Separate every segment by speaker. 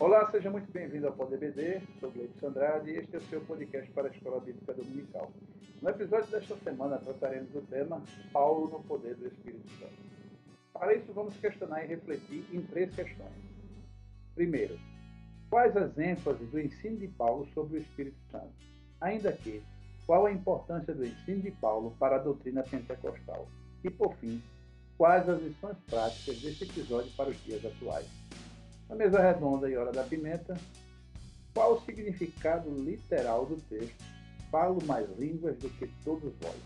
Speaker 1: Olá, seja muito bem-vindo ao PodBD, sou Gleison Andrade e este é o seu podcast para a Escola Bíblica Dominical. No episódio desta semana trataremos do tema Paulo no Poder do Espírito Santo. Para isso, vamos questionar e refletir em três questões. Primeiro, quais as ênfases do ensino de Paulo sobre o Espírito Santo? Ainda que, qual a importância do ensino de Paulo para a doutrina pentecostal? E, por fim, quais as lições práticas deste episódio para os dias atuais? Na mesa redonda e hora da pimenta, qual o significado literal do texto? Falo mais línguas do que todos vós.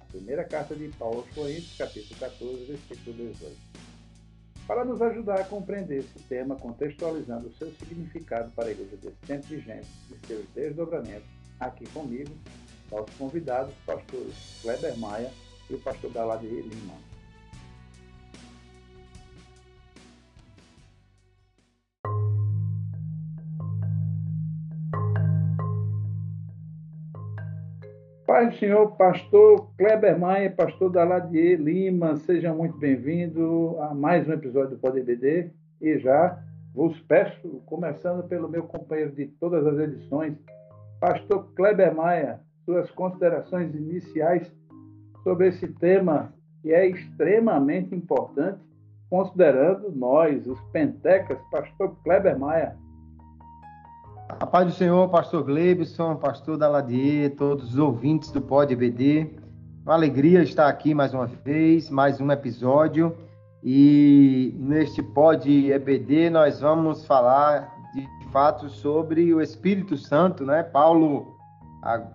Speaker 1: A primeira carta de Paulo aos Coríntios, capítulo 14, versículo 18. Para nos ajudar a compreender esse tema, contextualizando o seu significado para a igreja desse tempo vigente e seus desdobramentos, aqui comigo, nossos convidados, pastor Kleber Maia e o pastor Daladi Lima. Paz do Senhor, pastor Kleber Maia, pastor Daladier Lima, seja muito bem-vindo a mais um episódio do Poder BD. E já vos peço, começando pelo meu companheiro de todas as edições, pastor Kleber Maia, suas considerações iniciais sobre esse tema que é extremamente importante, considerando nós, os pentecas, pastor Kleber Maia,
Speaker 2: a paz do Senhor, pastor Gleibson, pastor Daladier, todos os ouvintes do Pod EBD. Uma alegria estar aqui mais uma vez, mais um episódio. E neste Pod EBD nós vamos falar de fato sobre o Espírito Santo, né? Paulo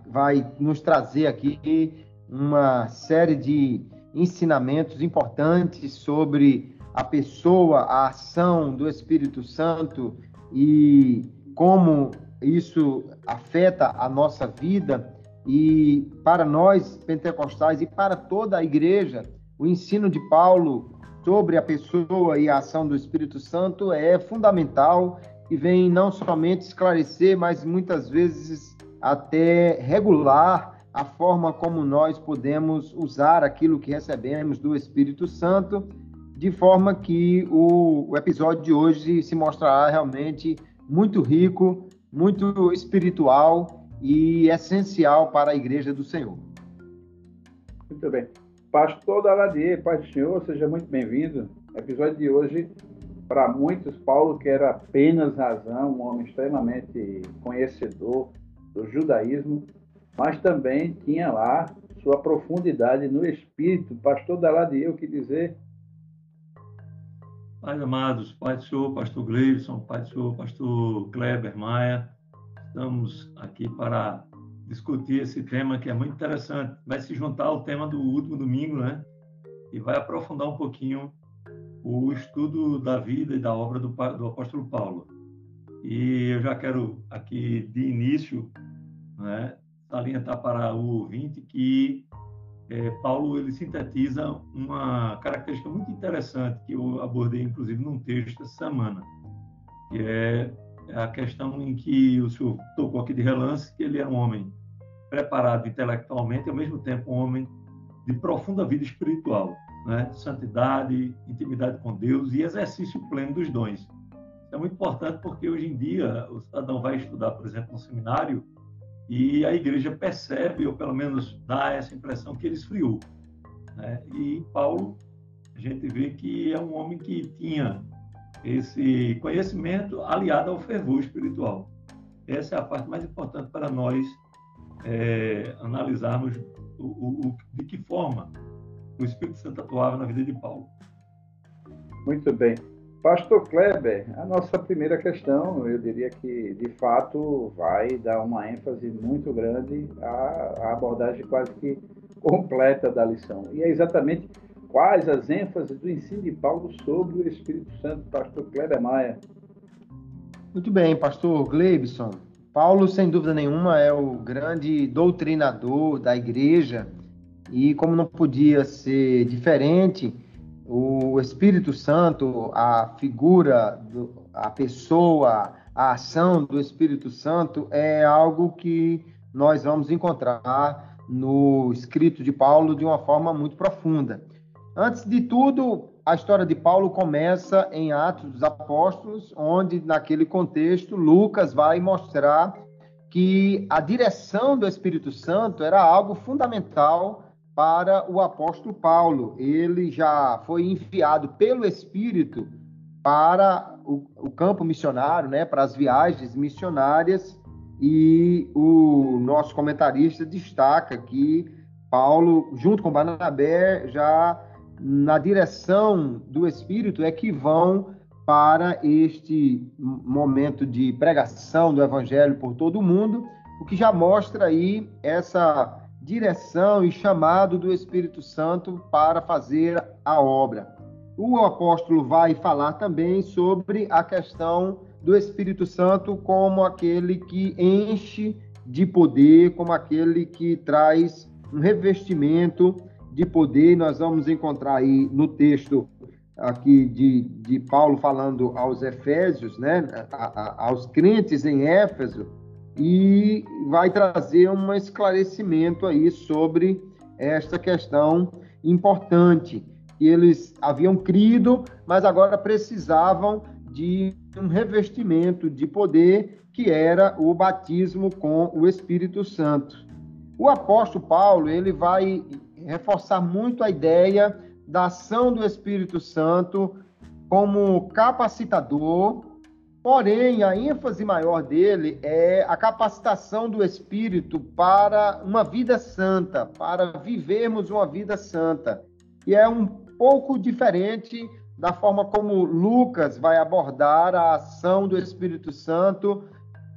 Speaker 2: vai nos trazer aqui uma série de ensinamentos importantes sobre a pessoa, a ação do Espírito Santo e como isso afeta a nossa vida e para nós pentecostais e para toda a igreja, o ensino de Paulo sobre a pessoa e a ação do Espírito Santo é fundamental e vem não somente esclarecer, mas muitas vezes até regular a forma como nós podemos usar aquilo que recebemos do Espírito Santo, de forma que o, episódio de hoje se mostrará realmente muito rico, muito espiritual e essencial para a Igreja do Senhor.
Speaker 1: Muito bem. Pastor Daladier, Pai do Senhor, seja muito bem-vindo. Episódio de hoje, para muitos, Paulo, que era apenas razão, um homem extremamente conhecedor do judaísmo, mas também tinha lá sua profundidade no espírito. Pastor Daladier, o que dizer
Speaker 3: Pais amados, Pai do Senhor, Pastor Gleison, Pai do Senhor, Pastor Kleber Maia, estamos aqui para discutir esse tema que é muito interessante. Vai se juntar ao tema do último domingo, né? E vai aprofundar um pouquinho o estudo da vida e da obra do, do apóstolo Paulo. E eu já quero aqui, de início, né, salientar para o ouvinte que é, Paulo ele sintetiza uma característica muito interessante que eu abordei inclusive num texto essa semana, que é a questão em que o senhor tocou aqui de relance que ele era um homem preparado intelectualmente e ao mesmo tempo um homem de profunda vida espiritual, né? Santidade, intimidade com Deus e exercício pleno dos dons. É muito importante porque hoje em dia o cidadão vai estudar, por exemplo, no seminário e a igreja percebe, ou pelo menos dá essa impressão, que ele esfriou. Né? E Paulo, a gente vê que é um homem que tinha esse conhecimento aliado ao fervor espiritual. Essa é a parte mais importante para nós é, analisarmos o, o, o, de que forma o Espírito Santo atuava na vida de Paulo.
Speaker 1: Muito bem. Pastor Kleber, a nossa primeira questão, eu diria que de fato vai dar uma ênfase muito grande à, abordagem quase que completa da lição. E é exatamente quais as ênfases do ensino de Paulo sobre o Espírito Santo, Pastor Kleber Maia.
Speaker 2: Muito bem, Pastor Gleibson. Paulo, sem dúvida nenhuma, é o grande doutrinador da igreja e, como não podia ser diferente, o Espírito Santo, a figura, do, a pessoa, a ação do Espírito Santo é algo que nós vamos encontrar no escrito de Paulo de uma forma muito profunda. Antes de tudo, a história de Paulo começa em Atos dos Apóstolos, onde, naquele contexto, Lucas vai mostrar que a direção do Espírito Santo era algo fundamental para o apóstolo Paulo. Ele já foi enviado pelo Espírito para o, o campo missionário, né, para as viagens missionárias, e o nosso comentarista destaca que Paulo, junto com Barnabé, já na direção do Espírito é que vão para este momento de pregação do Evangelho por todo o mundo, o que já mostra aí essa direção e chamado do Espírito Santo para fazer a obra. O apóstolo vai falar também sobre a questão do Espírito Santo como aquele que enche de poder, como aquele que traz um revestimento de poder. Nós vamos encontrar aí no texto aqui de, de Paulo falando aos Efésios, né, a, a, aos crentes em Éfeso, e vai trazer um esclarecimento aí sobre esta questão importante. Que eles haviam crido, mas agora precisavam de um revestimento de poder, que era o batismo com o Espírito Santo. O apóstolo Paulo ele vai reforçar muito a ideia da ação do Espírito Santo como capacitador, porém a ênfase maior dele é a capacitação do Espírito para uma vida santa, para vivermos uma vida santa. E é um pouco diferente da forma como Lucas vai abordar a ação do Espírito Santo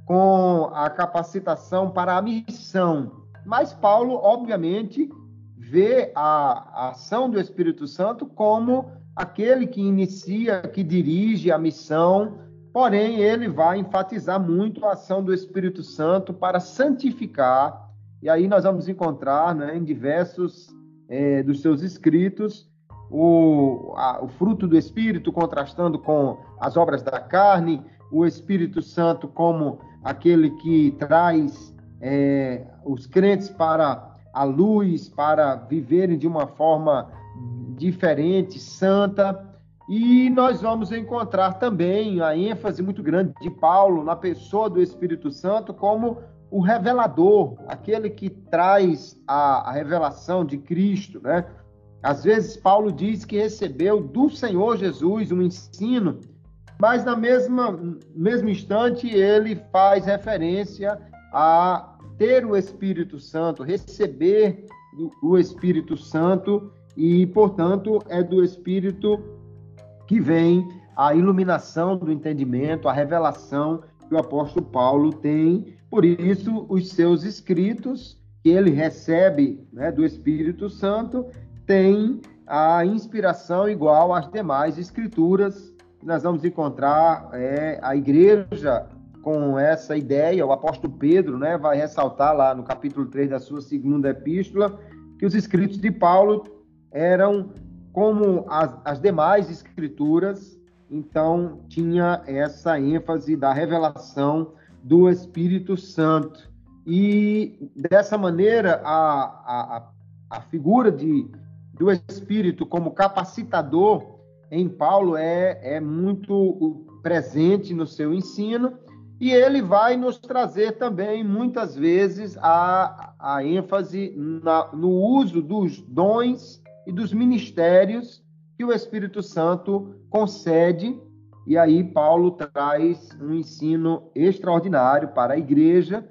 Speaker 2: com a capacitação para a missão. Mas Paulo, obviamente, vê a, ação do Espírito Santo como aquele que inicia, que dirige a missão, porém ele vai enfatizar muito a ação do Espírito Santo para santificar. E aí nós vamos encontrar né, em diversos é, dos seus escritos o, a, o fruto do Espírito contrastando com as obras da carne, o Espírito Santo como aquele que traz é, os crentes para a luz para viverem de uma forma diferente, santa. E nós vamos encontrar também a ênfase muito grande de Paulo na pessoa do Espírito Santo como o revelador, aquele que traz a, a revelação de Cristo, né? Às vezes Paulo diz que recebeu do Senhor Jesus um ensino, mas na mesma mesmo instante ele faz referência a ter o Espírito Santo, receber o Espírito Santo e, portanto, é do Espírito que vem a iluminação do entendimento, a revelação que o apóstolo Paulo tem. Por isso, os seus escritos que ele recebe né, do Espírito Santo têm a inspiração igual às demais escrituras nós vamos encontrar é, a igreja com essa ideia, o apóstolo Pedro né, vai ressaltar lá no capítulo 3 da sua segunda epístola, que os escritos de Paulo eram como as, as demais escrituras, então tinha essa ênfase da revelação do Espírito Santo. E dessa maneira, a, a, a figura de, do Espírito como capacitador em Paulo é, é muito presente no seu ensino e ele vai nos trazer também, muitas vezes, a, a ênfase na, no uso dos dons e dos ministérios que o Espírito Santo concede. E aí, Paulo traz um ensino extraordinário para a igreja.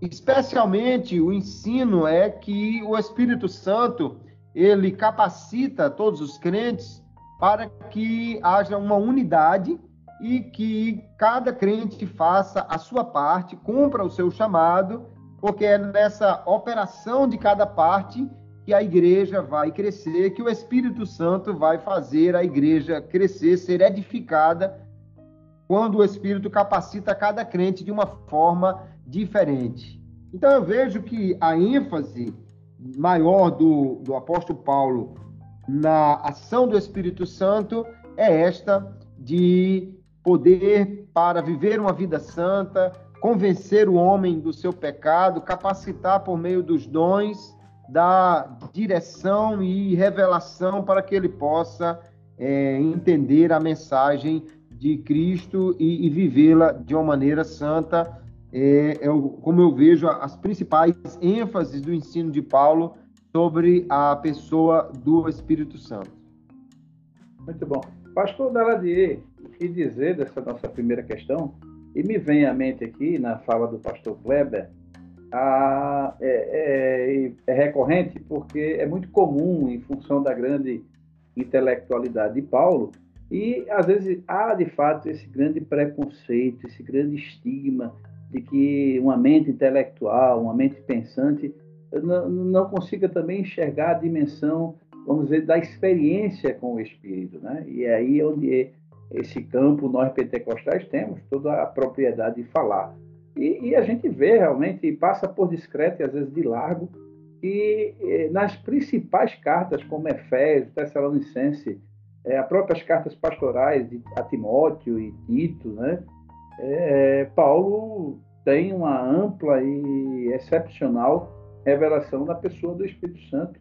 Speaker 2: Especialmente, o ensino é que o Espírito Santo ele capacita todos os crentes para que haja uma unidade e que cada crente faça a sua parte, cumpra o seu chamado, porque é nessa operação de cada parte que a igreja vai crescer, que o Espírito Santo vai fazer a igreja crescer, ser edificada, quando o Espírito capacita cada crente de uma forma diferente. Então eu vejo que a ênfase maior do, do apóstolo Paulo na ação do Espírito Santo é esta de poder para viver uma vida santa, convencer o homem do seu pecado, capacitar por meio dos dons dar direção e revelação para que ele possa é, entender a mensagem de Cristo e, e vivê-la de uma maneira santa. É, é, como eu vejo as principais ênfases do ensino de Paulo sobre a pessoa do Espírito Santo.
Speaker 1: Muito bom. Pastor Daladier, o que dizer dessa nossa primeira questão? E me vem à mente aqui, na fala do pastor Kleber, a, é, é, é, recorrente porque é muito comum, em função da grande intelectualidade de Paulo, e às vezes há de fato esse grande preconceito, esse grande estigma de que uma mente intelectual, uma mente pensante, não, não consiga também enxergar a dimensão, vamos dizer, da experiência com o Espírito. Né? E é aí onde esse campo nós pentecostais temos toda a propriedade de falar. E, e, a gente vê realmente, passa por discreto e às vezes de largo, e eh, nas principais cartas, como Efésios, Tessalonicense, eh, as próprias cartas pastorais de, a Timóteo e Tito, né? É, Paulo tem uma ampla e excepcional revelação da pessoa do Espírito Santo.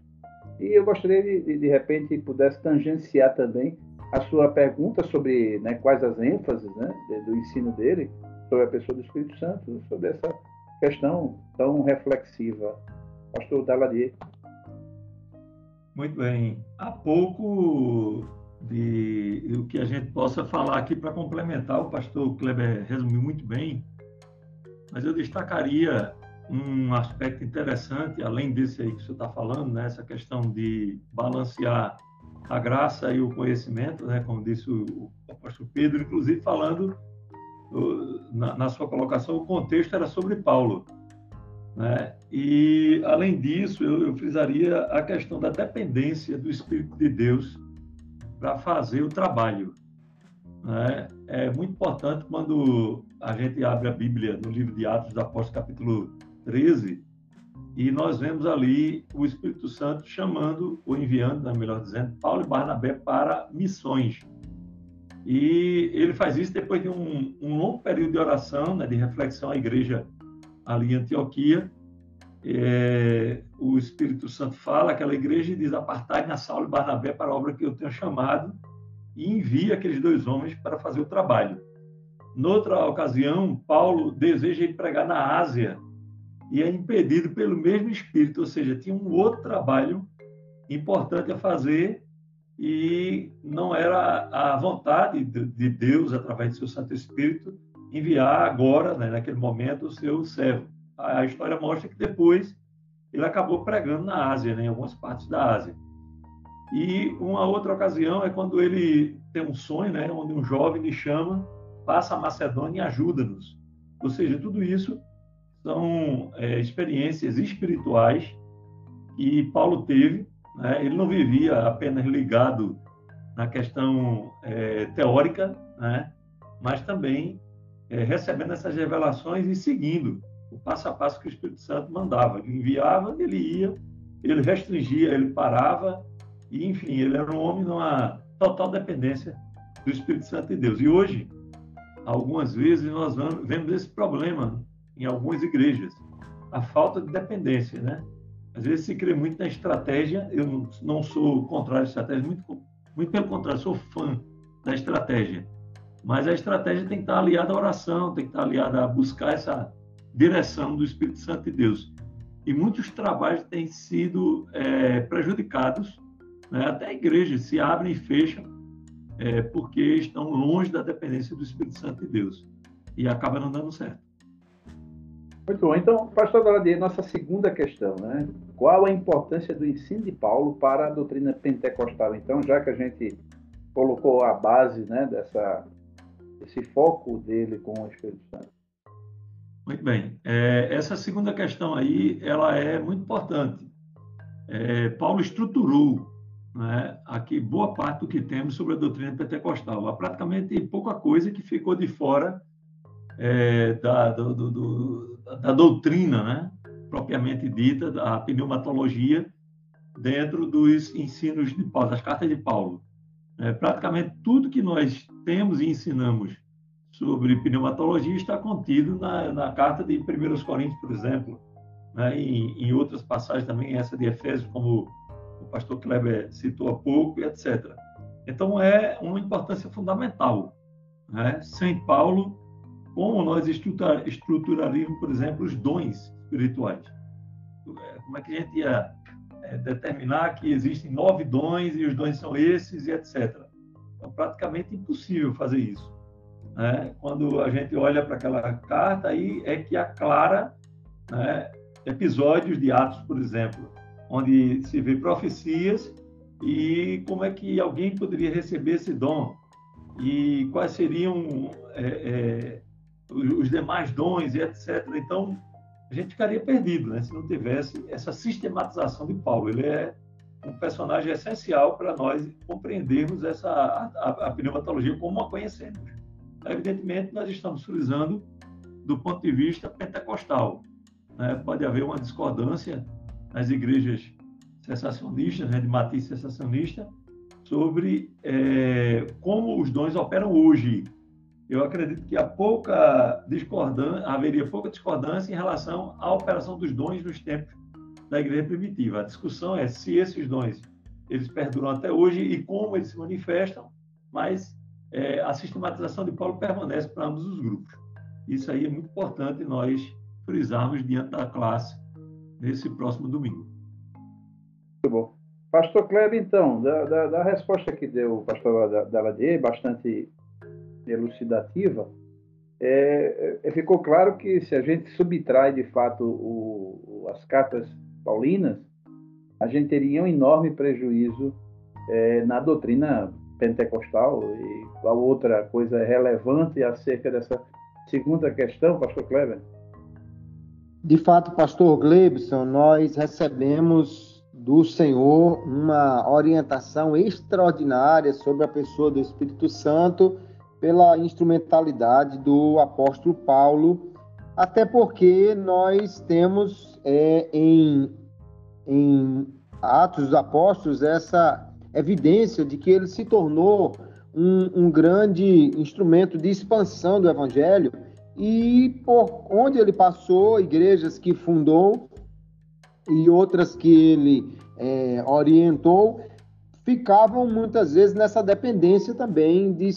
Speaker 1: E eu gostaria de, de repente, pudesse tangenciar também a sua pergunta sobre né, quais as ênfases né, do ensino dele sobre a pessoa do Espírito Santo, sobre essa questão tão reflexiva. Pastor Daladier.
Speaker 3: Muito bem. Há pouco de o que a gente possa falar aqui para complementar, o pastor Kleber resumiu muito bem, mas eu destacaria um aspecto interessante, além desse aí que o senhor está falando, né, essa questão de balancear a graça e o conhecimento, né, como disse o, o apóstolo Pedro, inclusive falando na, na, sua colocação, o contexto era sobre Paulo. Né? E, além disso, eu, eu frisaria a questão da dependência do Espírito de Deus para fazer o trabalho. Né? É muito importante quando a gente abre a Bíblia no livro de Atos dos Apóstolos, capítulo 13, e nós vemos ali o Espírito Santo chamando, ou enviando, né, melhor dizendo, Paulo e Barnabé para missões. E ele faz isso depois de um, um longo período de oração, né, de reflexão à igreja ali em Antioquia. É, o Espírito Santo fala aquela igreja e diz: Apartai-na Saulo e Barnabé para a obra que eu tenho chamado, e envia aqueles dois homens para fazer o trabalho. Noutra ocasião, Paulo deseja ir pregar na Ásia e é impedido pelo mesmo Espírito, ou seja, tinha um outro trabalho importante a fazer e não era a vontade de Deus, através do seu Santo Espírito, enviar agora, né, naquele momento, o seu servo. A história mostra que depois ele acabou pregando na Ásia, né, em algumas partes da Ásia. E uma outra ocasião é quando ele tem um sonho, né, onde um jovem lhe chama, passa a Macedônia e ajuda-nos. Ou seja, tudo isso são é, experiências espirituais que Paulo teve né? Ele não vivia apenas ligado na questão é, teórica, né? mas também é, recebendo essas revelações e seguindo o passo a passo que o Espírito Santo mandava. Ele enviava, ele ia, ele restringia, ele parava, e enfim, ele era um homem numa total dependência do Espírito Santo de Deus. E hoje, algumas vezes, nós vemos esse problema em algumas igrejas, a falta de dependência, né? Às vezes se crê muito na estratégia. Eu não sou contrário à estratégia, muito, muito pelo contrário, sou fã da estratégia. Mas a estratégia tem que estar aliada à oração, tem que estar aliada a buscar essa direção do Espírito Santo de Deus. E muitos trabalhos têm sido é, prejudicados, né? até igrejas se abrem e fecham é, porque estão longe da dependência do Espírito Santo de Deus. E acaba não dando certo.
Speaker 1: Muito bom. Então, pastor Daladier, nossa segunda questão, né? Qual a importância do ensino de Paulo para a doutrina pentecostal? Então, já que a gente colocou a base, né, dessa esse foco dele com o Espírito Santo.
Speaker 3: Muito bem. É, essa segunda questão aí, ela é muito importante. É, Paulo estruturou né, aqui boa parte do que temos sobre a doutrina pentecostal. Há praticamente pouca coisa que ficou de fora é, da, do, do, da doutrina, né, propriamente dita, da pneumatologia, dentro dos ensinos de Paulo, das cartas de Paulo. É, praticamente tudo que nós temos e ensinamos sobre pneumatologia está contido na, na carta de 1 Coríntios, por exemplo, né? em, em outras passagens também, essa de Efésios, como o pastor Kleber citou há pouco, etc. Então, é uma importância fundamental. Né? Sem Paulo, como nós estruturaríamos, por exemplo, os dons espirituais? Como é que a gente ia é, determinar que existem nove dons e os dons são esses e etc. É praticamente impossível fazer isso. Né? Quando a gente olha para aquela carta, aí é que aclara né, episódios de Atos, por exemplo, onde se vê profecias e como é que alguém poderia receber esse dom e quais seriam é, é, os demais dons e etc. Então, a gente ficaria perdido né, se não tivesse essa sistematização de Paulo. Ele é um personagem essencial para nós compreendermos essa, a, a, pneumatologia como a conhecemos. Evidentemente, nós estamos frisando do ponto de vista pentecostal. Né? Pode haver uma discordância nas igrejas sensacionistas, né, de matiz sensacionista, sobre é, como os dons operam hoje. Eu acredito que há pouca discordância, haveria pouca discordância em relação à operação dos dons nos tempos da igreja primitiva. A discussão é se esses dons eles perduram até hoje e como eles se manifestam, mas é, a sistematização de Paulo permanece para ambos os grupos. Isso aí é muito importante nós frisarmos diante da classe nesse próximo domingo.
Speaker 1: Muito bom. Pastor Kleber, então, da, da, da resposta que deu o pastor Daladier, bastante elucidativa, é, é, ficou claro que se a gente subtrai de fato o, o, as cartas paulinas, a gente teria um enorme prejuízo é, na doutrina pentecostal. E qual outra coisa relevante acerca dessa segunda questão, pastor Kleber?
Speaker 2: De fato, pastor Glebson, nós recebemos do Senhor uma orientação extraordinária sobre a pessoa do Espírito Santo pela instrumentalidade do apóstolo Paulo, até porque nós temos é, em, em Atos dos Apóstolos essa evidência de que ele se tornou um, um grande instrumento de expansão do Evangelho e por onde ele passou, igrejas que fundou e outras que ele é, orientou, ficavam muitas vezes nessa dependência também de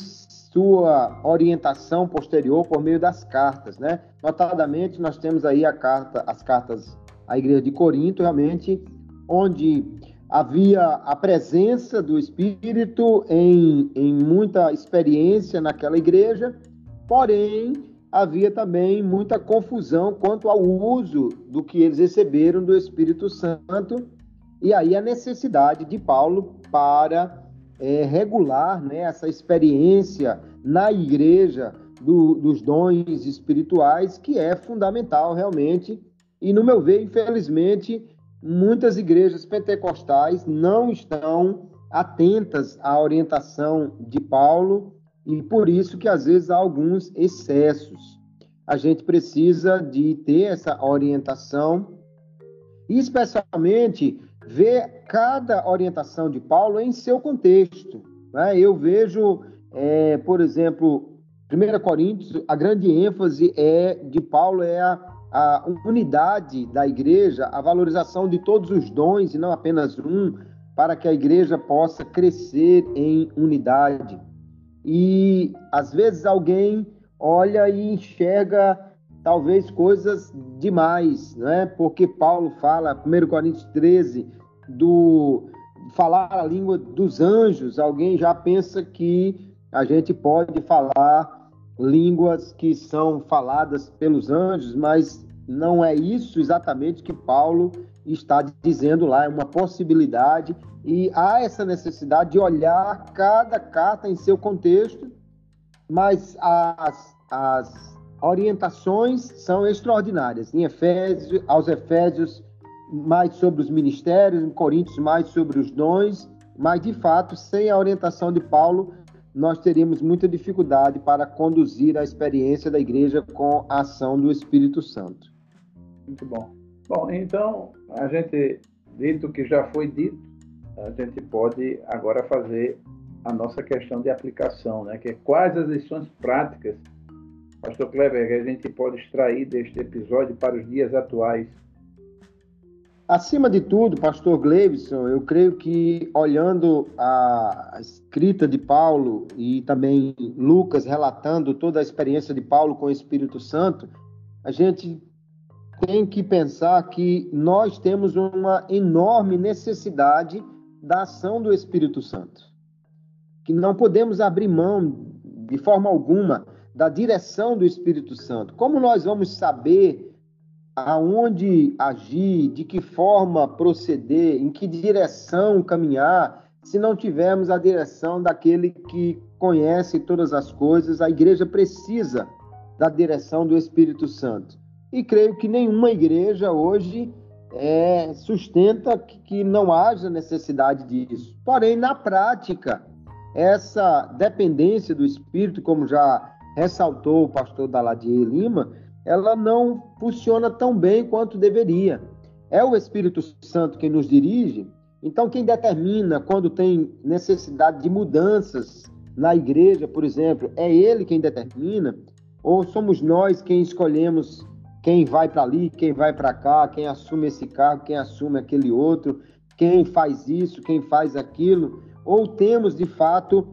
Speaker 2: sua orientação posterior por meio das cartas, né? Notadamente, nós temos aí a carta, as cartas à Igreja de Corinto, realmente, onde havia a presença do Espírito em, em muita experiência naquela igreja, porém havia também muita confusão quanto ao uso do que eles receberam do Espírito Santo, e aí a necessidade de Paulo para é, regular né, essa experiência na igreja do, dos dons espirituais, que é fundamental realmente. E, no meu ver, infelizmente, muitas igrejas pentecostais não estão atentas à orientação de Paulo e por isso que às vezes há alguns excessos. A gente precisa de ter essa orientação especialmente ver cada orientação de Paulo em seu contexto. Né? Eu vejo, é, por exemplo, 1 Coríntios, a grande ênfase é de Paulo é a, a unidade da igreja, a valorização de todos os dons e não apenas um, para que a igreja possa crescer em unidade. E às vezes alguém olha e enxerga talvez coisas demais, né? Porque Paulo fala, 1 Coríntios 13, do falar a língua dos anjos. Alguém já pensa que a gente pode falar línguas que são faladas pelos anjos, mas não é isso exatamente que Paulo está dizendo lá, é uma possibilidade e há essa necessidade de olhar cada carta em seu contexto, mas as, as orientações são extraordinárias. Em Efésios, aos Efésios, mais sobre os ministérios, em Coríntios, mais sobre os dons, mas de fato, sem a orientação de Paulo, nós teríamos muita dificuldade para conduzir a experiência da igreja com a ação do Espírito Santo.
Speaker 1: Muito bom. Bom, então, a gente, dito o que já foi dito, a gente pode agora fazer a nossa questão de aplicação, né? que é quais as lições práticas, Pastor Kleber, que a gente pode extrair deste episódio para os dias atuais
Speaker 2: Acima de tudo, pastor Gleibson, eu creio que olhando a escrita de Paulo e também Lucas relatando toda a experiência de Paulo com o Espírito Santo, a gente tem que pensar que nós temos uma enorme necessidade da ação do Espírito Santo. Que não podemos abrir mão de forma alguma da direção do Espírito Santo. Como nós vamos saber aonde agir, de que forma proceder, em que direção caminhar, se não tivermos a direção daquele que conhece todas as coisas, a igreja precisa da direção do Espírito Santo. E creio que nenhuma igreja hoje é, sustenta que, não haja necessidade disso. Porém, na prática, essa dependência do Espírito, como já ressaltou o pastor Daladier Lima, ela não funciona tão bem quanto deveria. É o Espírito Santo quem nos dirige, então quem determina quando tem necessidade de mudanças na igreja, por exemplo, é ele quem determina, ou somos nós quem escolhemos quem vai para ali, quem vai para cá, quem assume esse cargo, quem assume aquele outro, quem faz isso, quem faz aquilo, ou temos de fato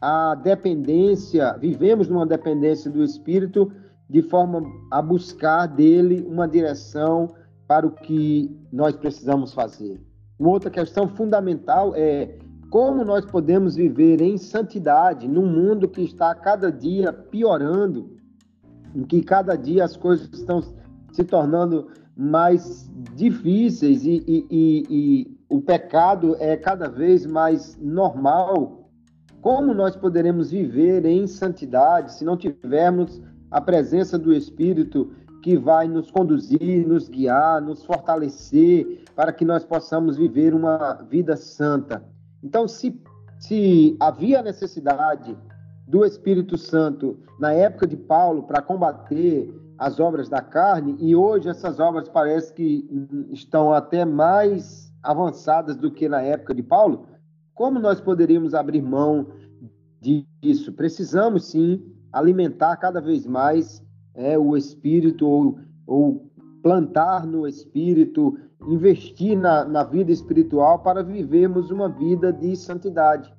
Speaker 2: a dependência, vivemos numa dependência do Espírito de forma a buscar dele uma direção para o que nós precisamos fazer. Uma outra questão fundamental é como nós podemos viver em santidade num mundo que está cada dia piorando, em que cada dia as coisas estão se tornando mais difíceis e, e, e, e o pecado é cada vez mais normal. Como nós poderemos viver em santidade se não tivermos a presença do Espírito que vai nos conduzir, nos guiar, nos fortalecer para que nós possamos viver uma vida santa. Então, se, se havia necessidade do Espírito Santo na época de Paulo para combater as obras da carne, e hoje essas obras parece que estão até mais avançadas do que na época de Paulo, como nós poderíamos abrir mão disso? Precisamos sim alimentar cada vez mais é, o espírito ou, ou plantar no espírito, investir na, na vida espiritual para vivermos uma vida de santidade.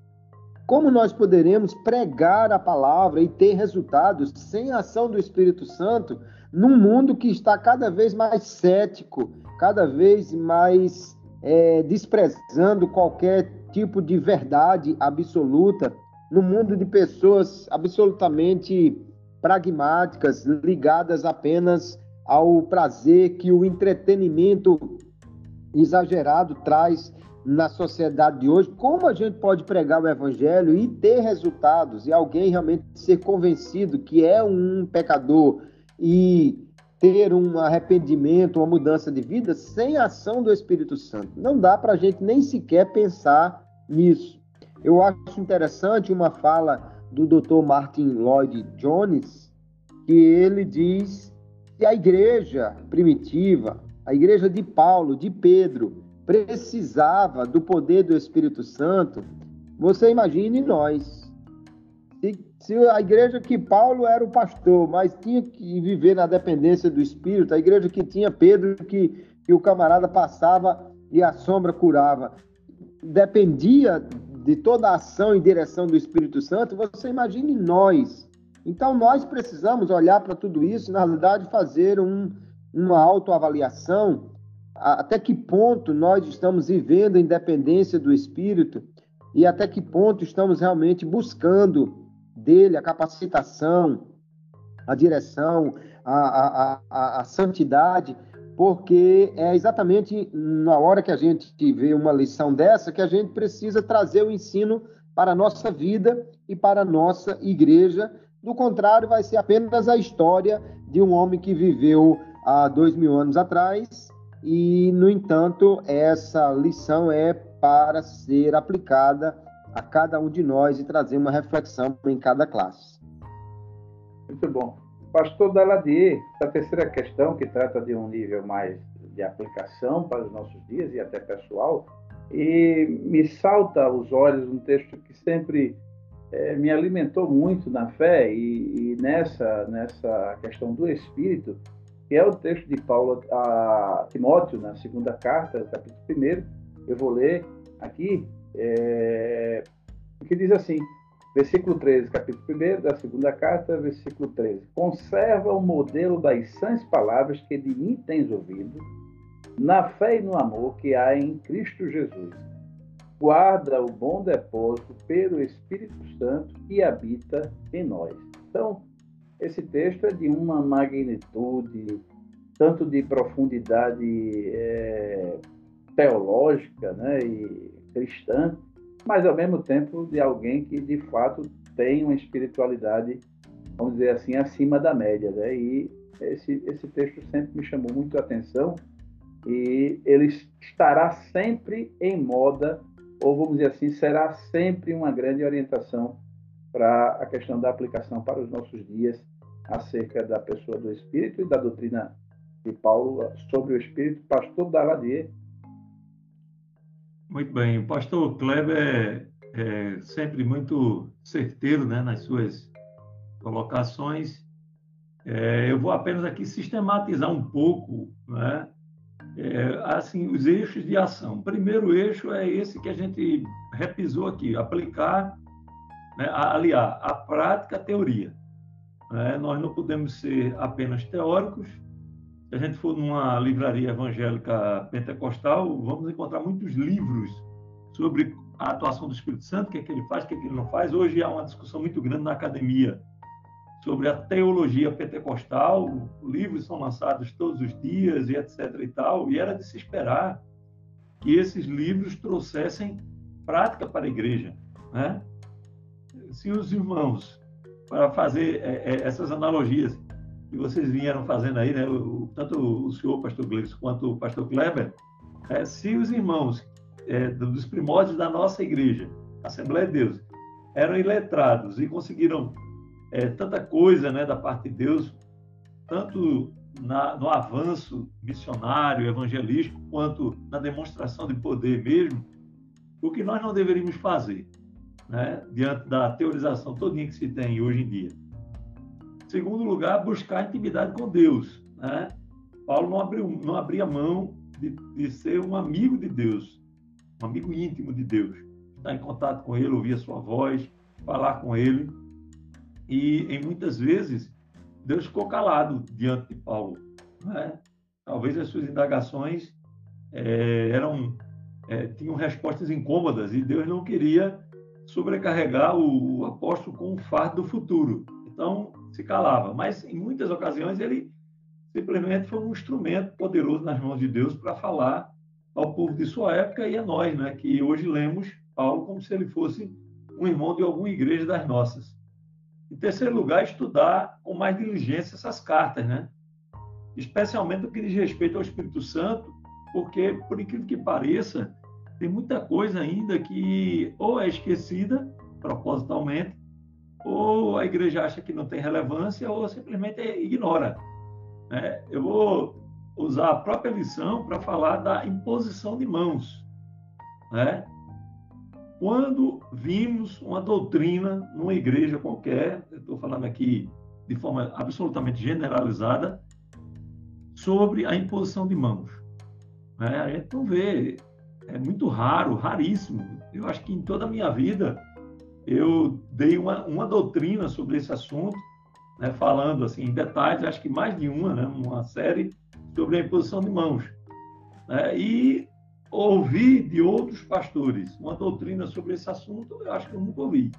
Speaker 2: Como nós poderemos pregar a palavra e ter resultados sem a ação do Espírito Santo num mundo que está cada vez mais cético, cada vez mais é, desprezando qualquer tipo de verdade absoluta no mundo de pessoas absolutamente pragmáticas, ligadas apenas ao prazer que o entretenimento exagerado traz na sociedade de hoje. Como a gente pode pregar o evangelho e ter resultados e alguém realmente ser convencido que é um pecador e ter um arrependimento, uma mudança de vida sem a ação do Espírito Santo? Não dá para a gente nem sequer pensar nisso. Eu acho interessante uma fala do Dr. Martin Lloyd Jones, que ele diz que a igreja primitiva, a igreja de Paulo, de Pedro, precisava do poder do Espírito Santo. Você imagine nós. Se, se a igreja que Paulo era o pastor, mas tinha que viver na dependência do Espírito, a igreja que tinha Pedro, que, que o camarada passava e a sombra curava, dependia de toda a ação e direção do Espírito Santo, você imagine nós. Então, nós precisamos olhar para tudo isso, na realidade, fazer um, uma autoavaliação, até que ponto nós estamos vivendo a independência do Espírito e até que ponto estamos realmente buscando dele a capacitação, a direção, a, a, a, a santidade porque é exatamente na hora que a gente vê uma lição dessa que a gente precisa trazer o ensino para a nossa vida e para a nossa igreja. Do contrário, vai ser apenas a história de um homem que viveu há dois mil anos atrás e, no entanto, essa lição é para ser aplicada a cada um de nós e trazer uma reflexão em cada classe.
Speaker 1: Muito bom. Pastor Daladier, a terceira questão, que trata de um nível mais de aplicação para os nossos dias e até pessoal, e me salta aos olhos um texto que sempre é, me alimentou muito na fé e, e, nessa, nessa questão do Espírito, que é o texto de Paulo a Timóteo, na segunda carta, capítulo 1. Eu vou ler aqui, é, que diz assim, versículo 13, capítulo 1 da segunda carta, versículo 13. Conserva o modelo das sãs palavras que de mim tens ouvido, na fé e no amor que há em Cristo Jesus. Guarda o bom depósito pelo Espírito Santo que habita em nós. Então, esse texto é de uma magnitude, tanto de profundidade é, teológica né, e cristã, mas ao mesmo tempo de alguém que de fato tem uma espiritualidade, vamos dizer assim, acima da média. Né? E esse, esse texto sempre me chamou muito a atenção e ele estará sempre em moda, ou vamos dizer assim, será sempre uma grande orientação para a questão da aplicação para os nossos dias acerca da pessoa do Espírito e da doutrina de Paulo sobre o Espírito, pastor Daladier.
Speaker 3: Muito bem, o pastor Kleber é, é sempre muito certeiro né, nas suas colocações. É, eu vou apenas aqui sistematizar um pouco né, é, assim, os eixos de ação. O primeiro eixo é esse que a gente repisou aqui, aplicar, né, aliar a prática à teoria. Né? Nós não podemos ser apenas teóricos. Se a gente for numa livraria evangélica pentecostal, vamos encontrar muitos livros sobre a atuação do Espírito Santo, o que, é que ele faz, o que, é que ele não faz. Hoje há uma discussão muito grande na academia sobre a teologia pentecostal. Livros são lançados todos os dias e etc. e tal. E era de se esperar que esses livros trouxessem prática para a igreja, né? Se os irmãos para fazer é, essas analogias que vocês vieram fazendo aí, né? O, tanto o senhor, pastor Gleison, quanto o pastor Kleber, é, se os irmãos é, dos primórdios da nossa igreja, Assembleia de Deus, eram iletrados e conseguiram é, tanta coisa né, da parte de Deus, tanto na, no avanço missionário, evangelístico, quanto na demonstração de poder mesmo, o que nós não deveríamos fazer? né, diante da teorização todinha que se tem hoje em dia. Segundo lugar, buscar intimidade com Deus. Né? Paulo não, abriu, não abria mão de, de ser um amigo de Deus, um amigo íntimo de Deus. Estar em contato com Ele, ouvir a sua voz, falar com Ele. E, em muitas vezes, Deus ficou calado diante de Paulo. Né? Talvez as suas indagações é, eram é, tinham respostas incômodas e Deus não queria sobrecarregar o, o apóstolo com o fardo do futuro. Então, se calava. Mas, em muitas ocasiões, ele simplesmente foi um instrumento poderoso nas mãos de Deus para falar ao povo de sua época e a nós, né, que hoje lemos Paulo como se ele fosse um irmão de alguma igreja das nossas. Em terceiro lugar, estudar com mais diligência essas cartas, né? especialmente no que diz respeito ao Espírito Santo, porque, por incrível que pareça, tem muita coisa ainda que ou é esquecida propositalmente, ou a igreja acha que não tem relevância, ou simplesmente ignora. Né? Eu vou usar a própria lição para falar da imposição de mãos. Né? Quando vimos uma doutrina numa igreja qualquer, estou falando aqui de forma absolutamente generalizada, sobre a imposição de mãos. Né? A gente não vê é muito raro, raríssimo. Eu acho que em toda a minha vida eu dei uma, uma doutrina sobre esse assunto, né, falando assim em detalhes, acho que mais de uma, né, uma série sobre a imposição de mãos. Né, e ouvi de outros pastores uma doutrina sobre esse assunto, eu acho que eu nunca ouvi.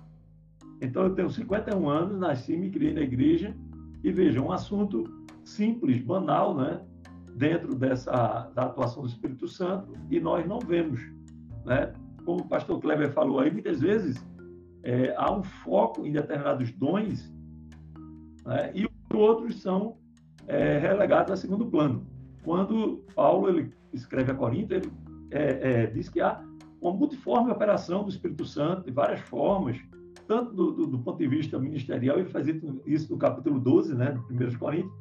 Speaker 3: Então eu tenho 51 anos, nasci, me criei na igreja e veja, um assunto simples, banal, né? dentro dessa da atuação do Espírito Santo e nós não vemos, né? Como o pastor Kleber falou aí, muitas vezes é, há um foco em determinados dons né? e outros são é, relegados a segundo plano. Quando Paulo ele escreve a Corinto, ele é, é diz que há uma multiforme operação do Espírito Santo, de várias formas, tanto do, do, do ponto de vista ministerial, ele faz isso no capítulo 12, né, de 1 Coríntios,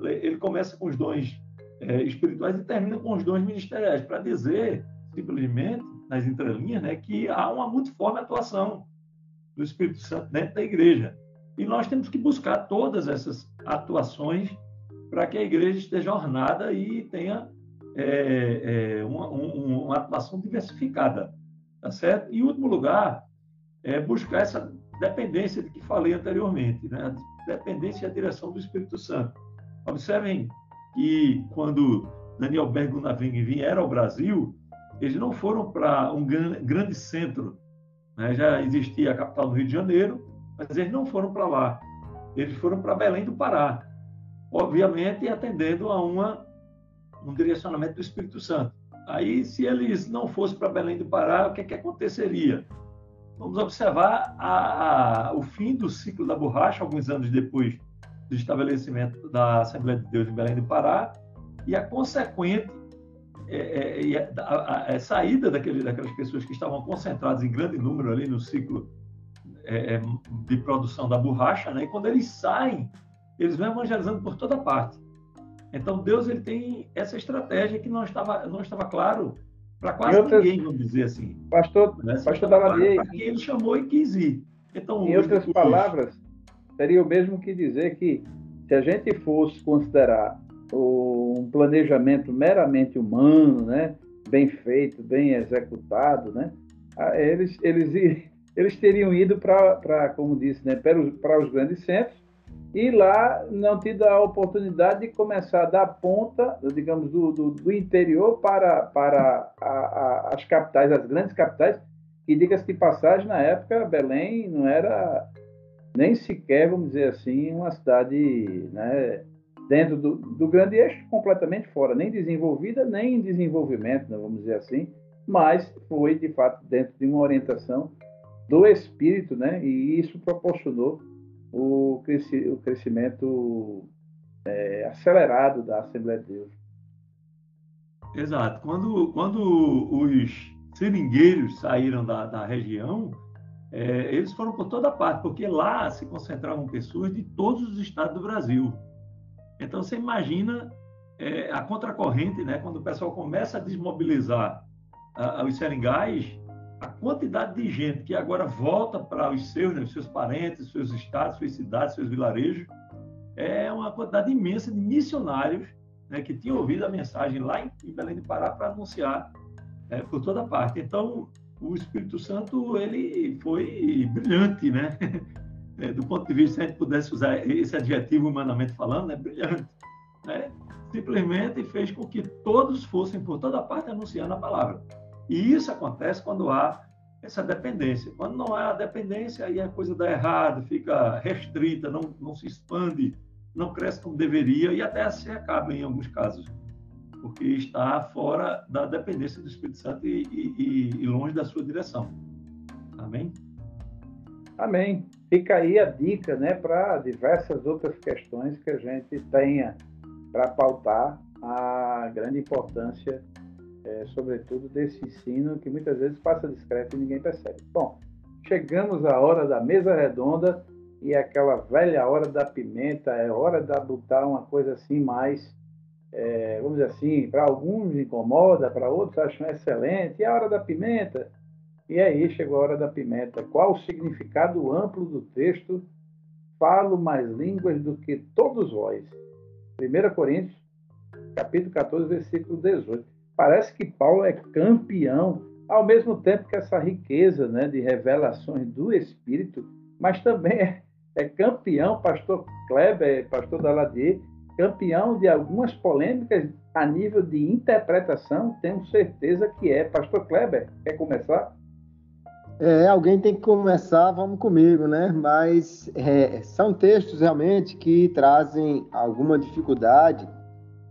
Speaker 3: ele começa com os dons é, espirituais e termina com os dons ministeriais, para dizer, simplesmente, nas entrelinhas, né, que há uma muito forte atuação do Espírito Santo dentro da igreja. E nós temos que buscar todas essas atuaçes para que a igreja esteja ornada e tenha é, é, uma, um, uma atuação diversificada, tá certo? E, em último lugar, é buscar essa dependência de que falei anteriormente, né? Dependência e a direção do Espírito Santo. Observem que quando Daniel Bergunaving vieram ao Brasil, eles não foram para um grande centro. Né? Já existia a capital do Rio de Janeiro, mas eles não foram para lá. Eles foram para Belém do Pará, obviamente atendendo a uma, um direcionamento do Espírito Santo. Aí, se eles não fossem para Belém do Pará, o que, é que aconteceria? Vamos observar a, a, o fim do ciclo da borracha, alguns anos depois do estabelecimento da Assembleia de Deus em Belém do Pará, e a consequente é, é, a, a, saída daquele, daquelas pessoas que estavam concentradas em grande número ali no ciclo é, é, de produção da borracha, né? e quando eles saem, eles vão evangelizando por toda parte. Então, Deus ele tem essa estratégia que não estava, não estava claro para quase outras, ninguém, vamos dizer assim.
Speaker 1: Pastor, né? pastor Daladier.
Speaker 3: Para quem ele chamou e quis ir.
Speaker 1: Então, em outras palavras, seria o mesmo que dizer que se a gente fosse considerar um planejamento meramente humano, né, bem feito, bem executado, né, eles, eles, eles teriam ido para, como disse, né, para, os, para os grandes centros e lá não tido a oportunidade de começar da ponta, digamos, do, do, do interior para, para a, a, as capitais, as grandes capitais, e diga-se de passagem, na época, Belém não era nem sequer, vamos dizer assim, uma cidade né, dentro do, do grande eixo, completamente fora, nem desenvolvida, nem em desenvolvimento, né, vamos dizer assim, mas foi, de fato, dentro de uma orientação do espírito, né, e isso proporcionou o, cresci, o crescimento é, acelerado da Assembleia de Deus.
Speaker 3: Exato. Quando, quando os seringueiros saíram da, da região, é, eles foram por toda parte, porque lá se concentravam pessoas de todos os estados do Brasil. Então, você imagina é, a contracorrente, né? quando o pessoal começa a desmobilizar a, os seringais, a quantidade de gente que agora volta para os seus, né, seus parentes, seus estados, suas cidades, seus vilarejos, é uma quantidade imensa de missionários né, que tinham ouvido a mensagem lá em, Belém do Pará para anunciar é, por toda parte. Então, o Espírito Santo ele foi brilhante, né? É, do ponto de vista, se a gente pudesse usar esse adjetivo humanamente falando, é brilhante. Né? Simplesmente fez com que todos fossem por toda parte anunciando a palavra. E isso acontece quando há essa dependência. Quando não há dependência, aí a coisa dá errado, fica restrita, não, não se expande, não cresce como deveria e até se acaba em alguns casos porque está fora da dependência do Espírito Santo e, e, e longe da sua direção. Amém?
Speaker 1: Amém. Fica aí a dica né, para diversas outras questões que a gente tenha para pautar a grande importância, é, sobretudo, desse ensino que muitas vezes passa discreto e ninguém percebe. Bom, chegamos à hora da mesa redonda e aquela velha hora da pimenta, é hora de botar uma coisa assim mais é, vamos dizer assim, para alguns incomoda, para outros acham excelente, e a hora da pimenta? E aí chegou a hora da pimenta. Qual o significado amplo do texto? Falo mais línguas do que todos vós. 1 Coríntios, capítulo 14, versículo 18. Parece que Paulo é campeão, ao mesmo tempo que essa riqueza né, de revelações do Espírito, mas também é, é campeão, pastor Kleber, pastor Daladier, campeão de algumas polêmicas a nível de interpretação, tenho certeza que é. Pastor Kleber, quer começar?
Speaker 2: É, alguém tem que começar, vamos comigo, né? Mas é, são textos realmente que trazem alguma dificuldade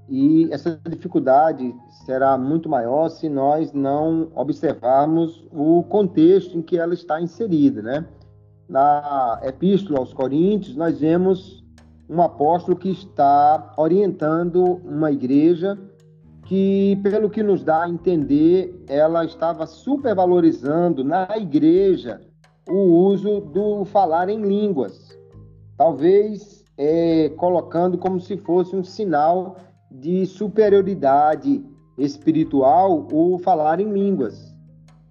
Speaker 2: e essa dificuldade será muito maior se nós não observarmos o contexto em que ela está inserida, né? Na Epístola aos Coríntios, nós vemos um apóstolo que está orientando uma igreja que, pelo que nos dá a entender, ela estava supervalorizando na igreja o uso do falar em línguas. Talvez é, colocando como se fosse um sinal de superioridade espiritual o falar em línguas,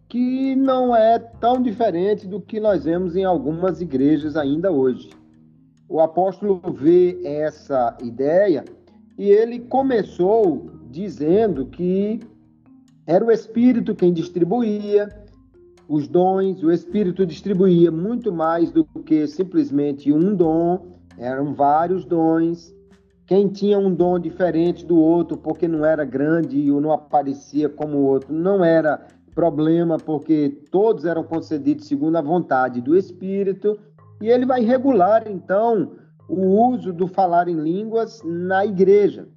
Speaker 2: que não é tão diferente do que nós vemos em algumas igrejas ainda hoje o apóstolo vê essa ideia e ele começou dizendo que era o Espírito quem distribuía os dons, o Espírito distribuía muito mais do que simplesmente um dom, eram vários dons. Quem tinha um dom diferente do outro, porque não era grande ou não aparecia como o outro, não era problema, porque todos eram concedidos segundo a vontade do Espírito, e ele vai regular, então, o uso do falar em línguas na igreja,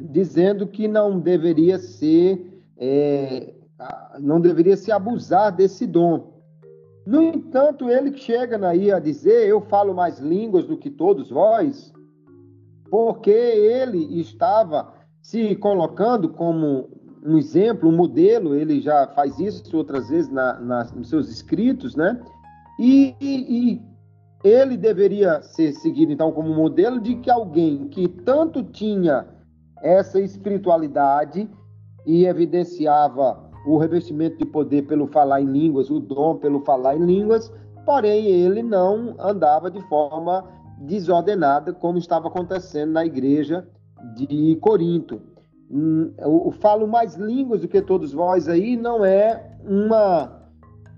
Speaker 2: dizendo que não deveria ser, é, não deveria se abusar desse dom. No entanto, ele chega aí a dizer: Eu falo mais línguas do que todos vós, porque ele estava se colocando como um exemplo, um modelo, ele já faz isso outras vezes na, na, nos seus escritos, né? E, e, e, ele deveria ser seguido, então, como modelo de que alguém que tanto tinha essa espiritualidade e evidenciava o revestimento de poder pelo falar em línguas, o dom pelo falar em línguas, porém ele não andava de forma desordenada, como estava acontecendo na igreja de Corinto. Hum, o falo mais línguas do que todos vós aí não é uma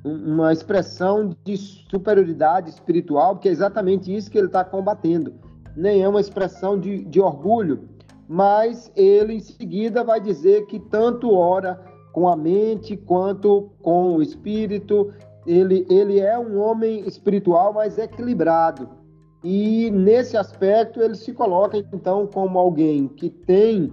Speaker 2: uma expressão de superioridade espiritual, porque é exatamente isso que ele está combatendo. Nem é uma expressão de, de orgulho, mas ele em seguida vai dizer que tanto ora com a mente quanto com o espírito. Ele, ele é um homem espiritual, mas equilibrado. E nesse aspecto ele se coloca então como alguém que tem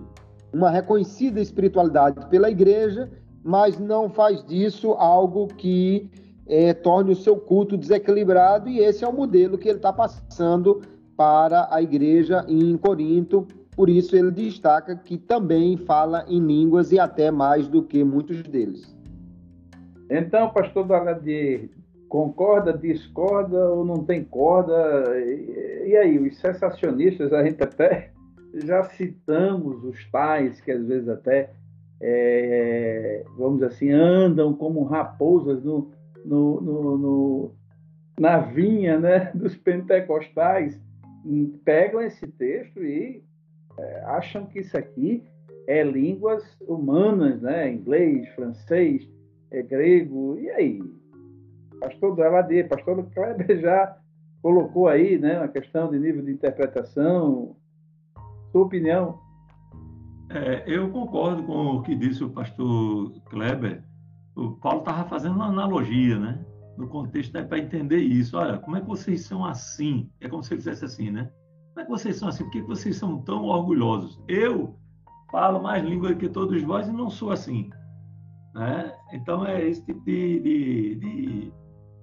Speaker 2: uma reconhecida espiritualidade pela igreja, mas não faz disso algo que é, torne o seu culto desequilibrado, e esse é o modelo que ele está passando para a igreja em Corinto. Por isso ele destaca que também fala em línguas e até mais do que muitos deles.
Speaker 1: Então, pastor Daladier, concorda, discorda ou não tem corda? E, aí, os sensacionistas, a gente até já citamos os tais que às vezes até, é, vamos assim, andam como raposas no, no, no, no, na vinha né, dos pentecostais, pegam esse texto e é, acham que isso aqui é línguas humanas, né? inglês, francês, é grego, e aí? Pastor Deladir, pastor Kleber já colocou aí né, uma questão de nível de interpretação, sua opinião?
Speaker 3: É, eu concordo com o que disse o pastor Kleber. O Paulo estava fazendo uma analogia, né? No contexto é para entender isso. Olha, como é que vocês são assim? É como se ele dissesse assim, né? Como é que vocês são assim? Por que vocês são tão orgulhosos? Eu falo mais língua que todos vós e não sou assim. Né? Então é esse tipo de, de, de,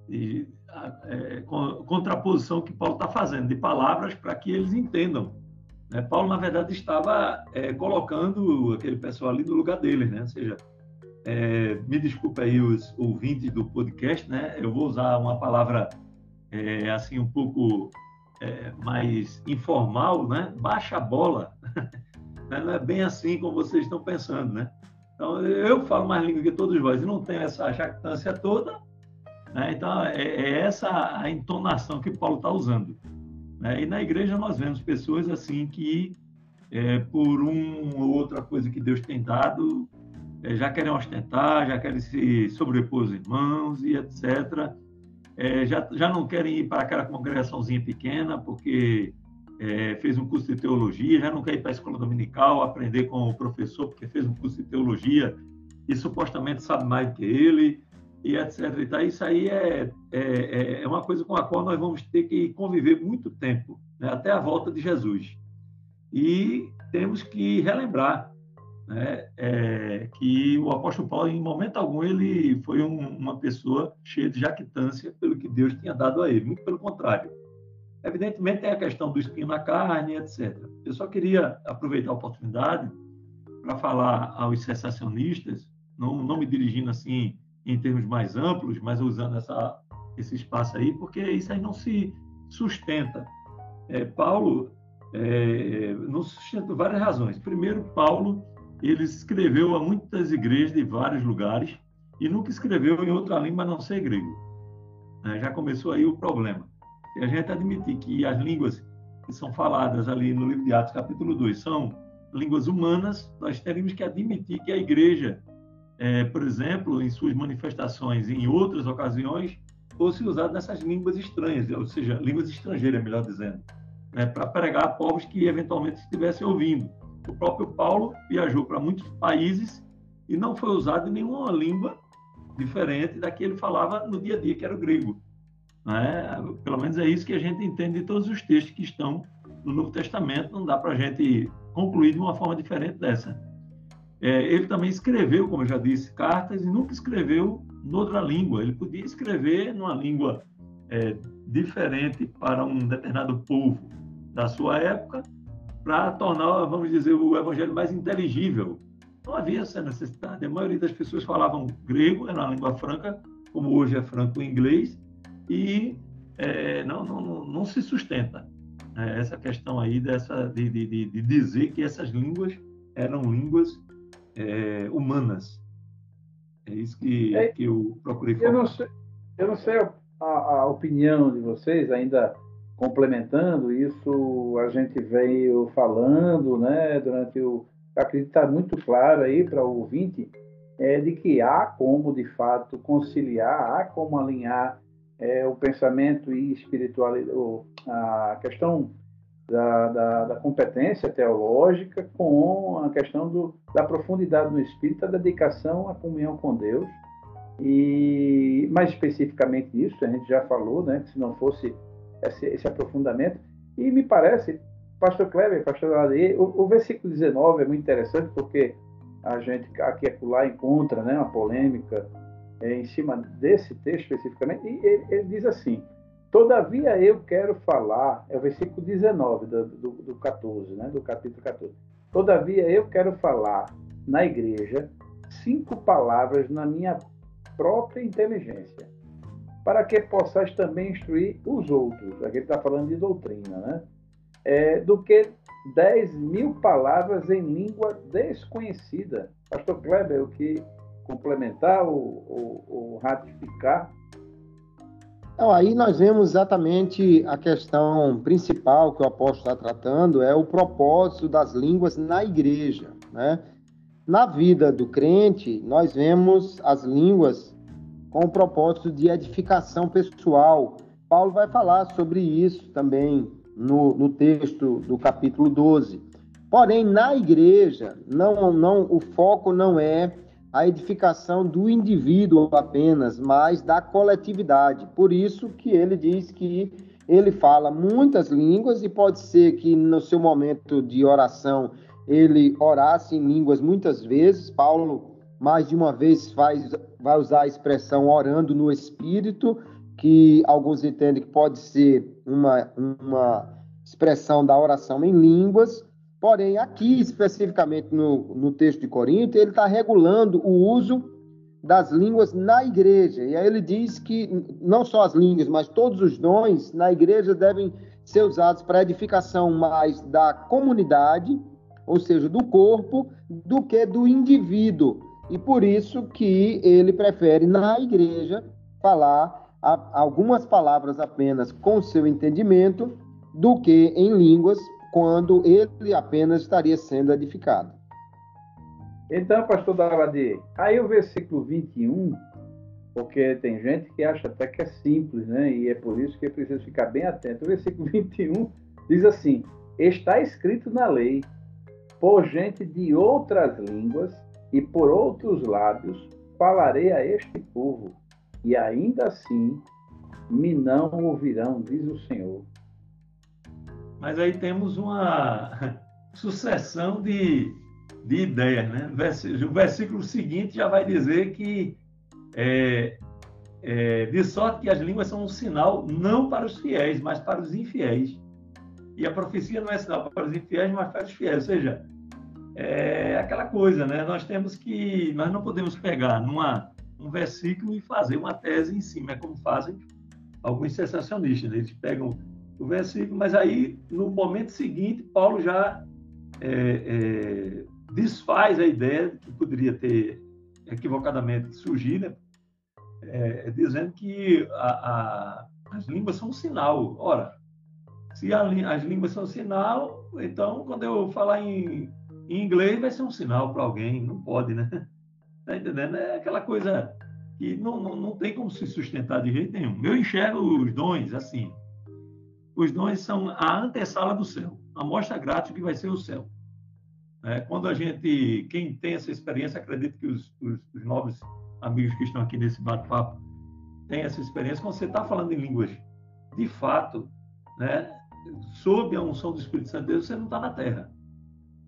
Speaker 3: de é, contraposição que Paulo está fazendo de palavras para que eles entendam né? Paulo, na verdade, estava é, colocando aquele pessoal ali no lugar dele, né? Ou seja, é, me desculpe aí os ouvintes do podcast, né? Eu vou usar uma palavra é, assim um pouco é, mais informal, né? Baixa a bola. Não é bem assim como vocês estão pensando, né? Então, eu falo mais língua que todos vós e não tenho essa jactância toda, né? Então, é, é essa a entonação que Paulo está usando. Né? E na igreja nós vemos pessoas assim que, é, por uma ou outra coisa que Deus tem dado, é, já querem ostentar, já querem se sobrepor aos irmãos e etc. É, já, já não querem ir para aquela congregaçãozinha pequena porque é, fez um curso de teologia, já não quer ir para a escola dominical aprender com o professor porque fez um curso de teologia e supostamente sabe mais do que ele e etc. Então, isso aí é, é, é uma coisa com a qual nós vamos ter que conviver muito tempo, né? até a volta de Jesus. E temos que relembrar né? é, que o apóstolo Paulo, em momento algum, ele foi um, uma pessoa cheia de jactância pelo que Deus tinha dado a ele, muito pelo contrário. Evidentemente, tem a questão do espinho na carne, etc. Eu só queria aproveitar a oportunidade para falar aos sensacionistas, não, não me dirigindo assim em termos mais amplos, mas usando essa, esse espaço aí, porque isso aí não se sustenta. É, Paulo é, não sustenta por várias razões. Primeiro, Paulo ele escreveu a muitas igrejas de vários lugares e nunca escreveu em outra língua a não ser grego. Né? Já começou aí o problema. Se a gente admitir que as línguas que são faladas ali no livro de Atos, capítulo 2, são línguas humanas, nós teríamos que admitir que a igreja, é, por exemplo, em suas manifestações, em outras ocasiões, fosse usada nessas línguas estranhas, ou seja, línguas estrangeiras, melhor dizendo, né, para pregar a povos que eventualmente estivessem ouvindo. O próprio Paulo viajou para muitos países e não foi usado nenhuma língua diferente da que ele falava no dia a dia, que era o grego. Né? Pelo menos é isso que a gente entende de todos os textos que estão no Novo Testamento, não dá para a gente concluir de uma forma diferente dessa. É, ele também escreveu, como eu já disse, cartas e nunca escreveu noutra língua. Ele podia escrever numa língua é, diferente para um determinado povo da sua época, para tornar, vamos dizer, o evangelho mais inteligível. Não havia essa necessidade. A maioria das pessoas falavam grego, era uma língua franca, como hoje é franco-inglês, e é, não, não, não se sustenta é, essa questão aí dessa, de, de, de, dizer que essas línguas eram línguas é, humanas. É isso que, é, que eu procurei falar.
Speaker 1: Eu não sei, eu não sei a, a, opinião de vocês, ainda complementando isso, a gente veio falando né, durante o. Acredito que está muito claro aí para o ouvinte, é, de que há como, de fato, conciliar, há como alinhar é, o pensamento e espiritualidade, a questão da, da, da, competência teológica com a questão do, da profundidade no espírito, a dedicação à comunhão com Deus. E mais especificamente isso, a gente já falou, né, que se não fosse esse, esse aprofundamento, e me parece, pastor Kleber, pastor Ade, o, o versículo 19 é muito interessante porque a gente aqui e acolá encontra né, uma polêmica é, em cima desse texto especificamente, e ele, ele, diz assim: Todavia eu quero falar, é o versículo 19 do, do, do 14, né, do capítulo 14. Todavia eu quero falar na igreja cinco palavras na minha própria inteligência, para que possais também instruir os outros. Aqui ele está falando de doutrina, né? É, do que dez mil palavras em língua desconhecida. Pastor Kleber, o que complementar ou, ou, ou ratificar?
Speaker 2: Então, aí nós vemos exatamente a questão principal que o apóstolo está tratando, é o propósito das línguas na igreja. Né? Na vida do crente, nós vemos as línguas com o propósito de edificação pessoal. Paulo vai falar sobre isso também no, no texto do capítulo 12. Porém, na igreja, não, não, o foco não é a edificação do indivíduo apenas, mas da coletividade. Por isso que ele diz que ele fala muitas línguas e pode ser que no seu momento de oração ele orasse em línguas muitas vezes. Paulo mais de uma vez faz, vai usar a expressão orando no espírito, que alguns entendem que pode ser uma, uma expressão da oração em línguas. Porém, aqui especificamente no, no texto de Corinto, ele está regulando o uso das línguas na igreja. E aí ele diz que não só as línguas, mas todos os dons na igreja devem ser usados para edificação mais da comunidade, ou seja, do corpo, do que do indivíduo. E por isso que ele prefere na igreja falar algumas palavras apenas com seu entendimento do que em línguas quando ele apenas estaria sendo edificado.
Speaker 1: Então, pastor Davadi, aí o versículo 21, porque tem gente que acha até que é simples, né? E é por isso que preciso ficar bem atento. O versículo 21 diz assim: Está escrito na lei, por gente de outras línguas e por outros lábios falarei a este povo, e ainda assim me não ouvirão, diz o Senhor.
Speaker 3: Mas aí temos uma sucessão de, de ideias. Né? O versículo seguinte já vai dizer que é, é, de sorte que as línguas são um sinal não para os fiéis, mas para os infiéis. E a profecia não é sinal para os infiéis, mas para os fiéis. Ou seja, é aquela coisa, né? Nós temos que, nós não podemos pegar numa um versículo e fazer uma tese em cima, é como fazem alguns sensacionistas. Eles pegam o versículo, mas aí no momento seguinte Paulo já é, é, desfaz a ideia que poderia ter equivocadamente surgido, né? é, dizendo que a, a, as línguas são um sinal. Ora, Se a, as línguas são sinal, então quando eu falar em, em inglês vai ser um sinal para alguém, não pode, né? Tá entendendo? É aquela coisa que não, não, não tem como se sustentar de jeito nenhum. Eu enxergo os dons assim. Os dons são a antessala do céu, a mostra grátis que vai ser o céu. É, quando a gente, quem tem essa experiência, acredito que os, os, os nobres amigos que estão aqui nesse bate-papo têm essa experiência. Quando você está falando em línguas, de fato, né, sob a unção do Espírito Santo de Deus, você não está na Terra.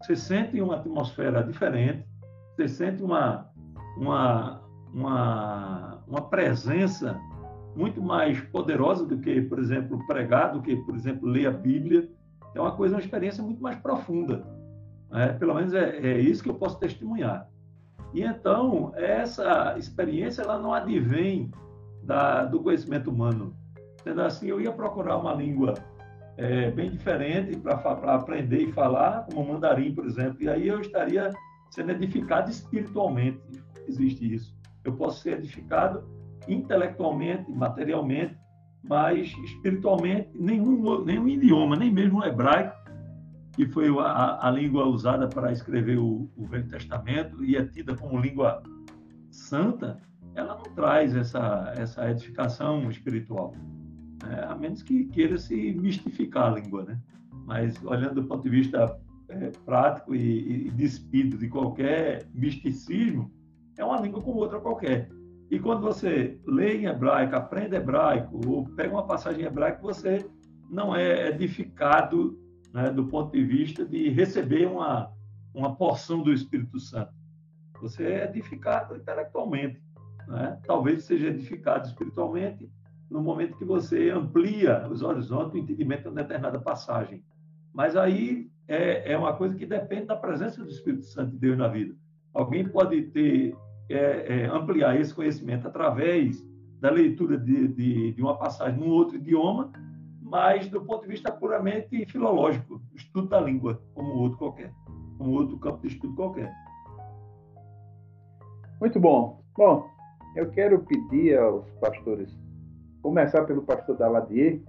Speaker 3: Você sente uma atmosfera diferente, você sente uma, uma, uma, uma presença muito mais poderosa do que, por exemplo, pregar, do que, por exemplo, ler a Bíblia. É uma coisa, uma experiência muito mais profunda. Né? Pelo menos é, é isso que eu posso testemunhar. E então, essa experiência ela não advém da, do conhecimento humano. Sendo assim, eu ia procurar uma língua é, bem diferente para aprender e falar, como mandarim, por exemplo, e aí eu estaria sendo edificado espiritualmente. Existe isso. Eu posso ser edificado intelectualmente, materialmente, mas espiritualmente, nenhum, nenhum idioma, nem mesmo o hebraico, que foi a, a língua usada para escrever o, o, Velho Testamento e é tida como língua santa, ela não traz essa, essa edificação espiritual, né? a menos que queira se mistificar a língua, né? Mas olhando do ponto de vista é, prático e, e despido de qualquer misticismo, é uma língua como outra qualquer. E quando você lê em hebraico, aprende hebraico, ou pega uma passagem em hebraico, você não é edificado né, do ponto de vista de receber uma, uma porção do Espírito Santo. Você é edificado intelectualmente. Né? Talvez seja edificado espiritualmente no momento que você amplia os horizontes do entendimento de uma determinada passagem. Mas aí é, é uma coisa que depende da presença do Espírito Santo de Deus na vida. Alguém pode ter é, é, ampliar esse conhecimento através da leitura de, de, de uma passagem num outro idioma mas do ponto de vista puramente filológico, estudo da língua, como outro qualquer, como outro campo de estudo qualquer.
Speaker 1: Muito bom. Bom, eu quero pedir aos pastores, começar pelo pastor Daladier,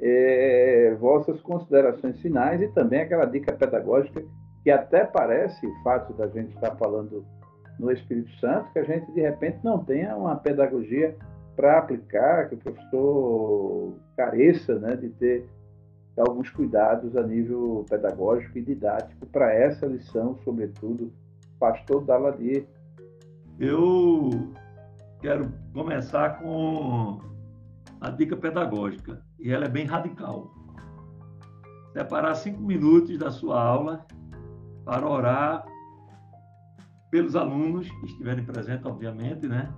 Speaker 1: é, vossas considerações finais e também aquela dica pedagógica que até parece o fato da gente estar falando no Espírito Santo, que a gente de repente não tenha uma pedagogia para aplicar, que o professor careça né, de ter alguns cuidados a nível pedagógico e didático para essa lição, sobretudo, pastor Daladier.
Speaker 3: Eu quero começar com a dica pedagógica, e ela é bem radical. Separar cinco minutos da sua aula para orar pelos alunos que estiverem presentes, obviamente, né?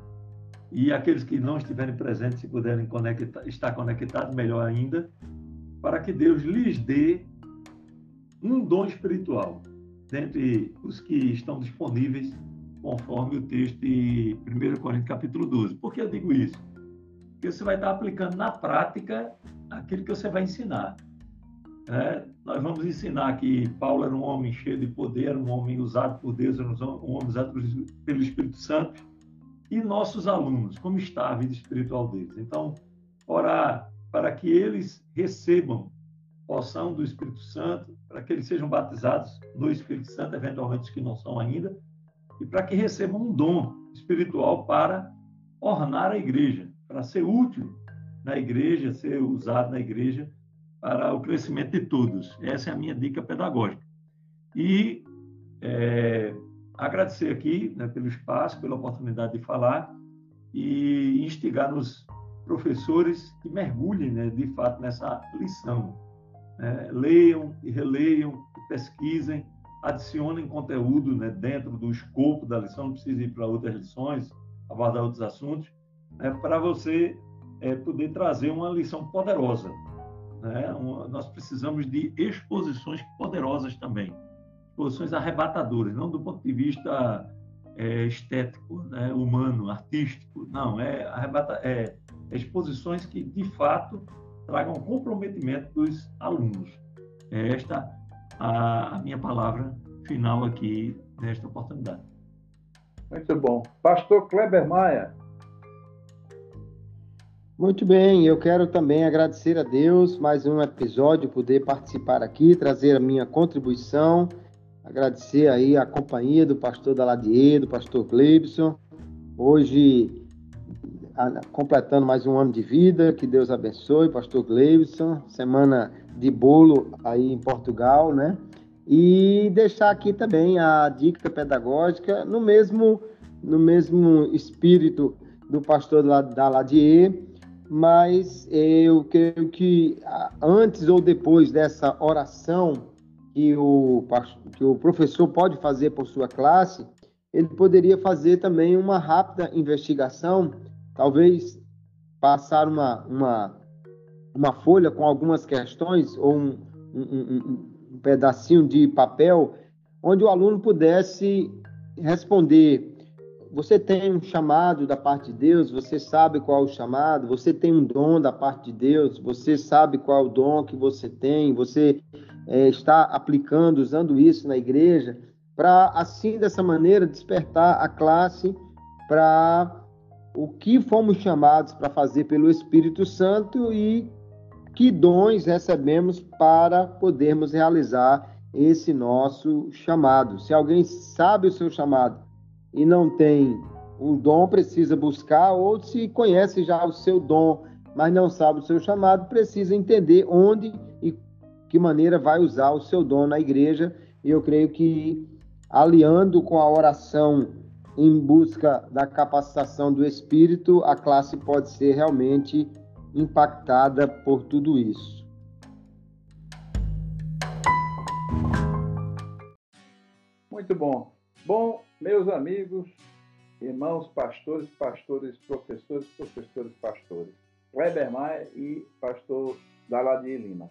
Speaker 3: e aqueles que não estiverem presentes, se puderem conectar, estar conectados, melhor ainda, para que Deus lhes dê um dom espiritual, dentre os que estão disponíveis, conforme o texto de 1 Coríntios capítulo 12. Por que eu digo isso? Porque você vai estar aplicando na prática aquilo que você vai ensinar. É, nós vamos ensinar que Paulo era um homem cheio de poder, um homem usado por Deus, um homem usado pelo Espírito Santo, e nossos alunos, como está a vida espiritual deles. Então, orar para que eles recebam porção do Espírito Santo, para que eles sejam batizados no Espírito Santo, eventualmente os que não são ainda, e para que recebam um dom espiritual para ornar a igreja, para ser útil na igreja, ser usado na igreja para o crescimento de todos. Essa é a minha dica pedagógica. E é, agradecer aqui né, pelo espaço, pela oportunidade de falar e instigar nos professores que mergulhem, né, de fato, nessa lição. É, leiam e releiam, pesquisem, adicionem conteúdo né, dentro do escopo da lição, não precisa ir para outras lições, abordar outros assuntos, né, para você é, poder trazer uma lição poderosa. Né? Uma, nós precisamos de exposições poderosas também exposições arrebatadoras, não do ponto de vista é, estético, né, humano, artístico, não, é, arrebata, é, exposições que, de fato, tragam comprometimento dos alunos. É esta a, a minha palavra final aqui nesta oportunidade.
Speaker 1: Muito bom. Pastor Kleber Maia.
Speaker 2: Muito bem, eu quero também agradecer a Deus mais um episódio, poder participar aqui, trazer a minha contribuição, agradecer aí a companhia do pastor Daladier, do pastor Gleibson, hoje completando mais um ano de vida, que Deus abençoe, pastor Gleibson, semana de bolo aí em Portugal, né? E deixar aqui também a dica pedagógica no mesmo, no mesmo espírito do pastor Daladier, mas eu creio que antes ou depois dessa oração que o, que o professor pode fazer por sua classe, ele poderia fazer também uma rápida investigação, talvez passar uma, uma, uma folha com algumas questões ou um, um, um, um pedacinho de papel onde o aluno pudesse responder você tem um chamado da parte de Deus, você sabe qual é o chamado, você tem um dom da parte de Deus, você sabe qual é o dom que você tem, você é, está aplicando, usando isso na igreja, para assim, dessa maneira, despertar a classe para o que fomos chamados para fazer pelo Espírito Santo e que dons recebemos para podermos realizar esse nosso chamado. Se alguém sabe o seu chamado, e não tem o dom, precisa buscar, ou se conhece já o seu dom, mas não sabe o seu chamado, precisa entender onde e que maneira vai usar o seu dom na igreja. E eu creio que aliando com a oração em busca da capacitação do espírito, a classe pode ser realmente impactada por tudo isso.
Speaker 1: Muito bom. Bom, meus amigos, irmãos pastores, pastores, professores, professores, pastores, Weber Maia e pastor Daladir Lima.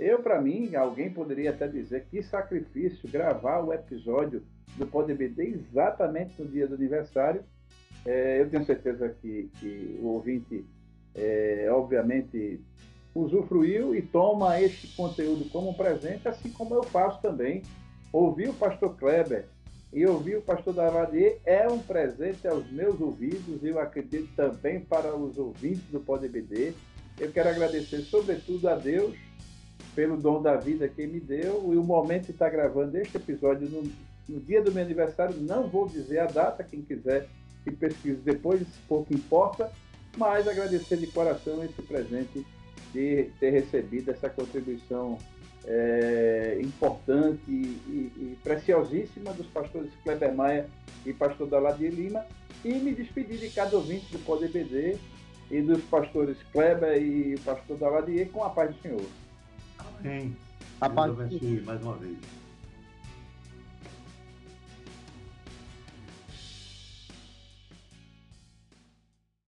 Speaker 1: Eu, para mim, alguém poderia até dizer que sacrifício gravar o episódio do PodBD exatamente no dia do aniversário. É, eu tenho certeza que, que o ouvinte, é, obviamente, usufruiu e toma este conteúdo como presente, assim como eu faço também. Ouvi o pastor Kleber e ouvir o pastor Davadier é um presente aos meus ouvidos e eu acredito também para os ouvintes do PodBD. Eu quero agradecer, sobretudo, a Deus pelo dom da vida que me deu e o momento de estar gravando este episódio no, no dia do meu aniversário. Não vou dizer a data, quem quiser que pesquise depois, pouco importa, mas agradecer de coração esse presente de ter recebido essa contribuição é, importante e, e, preciosíssima dos pastores Kleber Maia e pastor Daladir Lima e me despedir de cada ouvinte do Poder BD e dos pastores Kleber e pastor Daladier com a paz do Senhor.
Speaker 3: Amém. A paz do Senhor mais uma vez.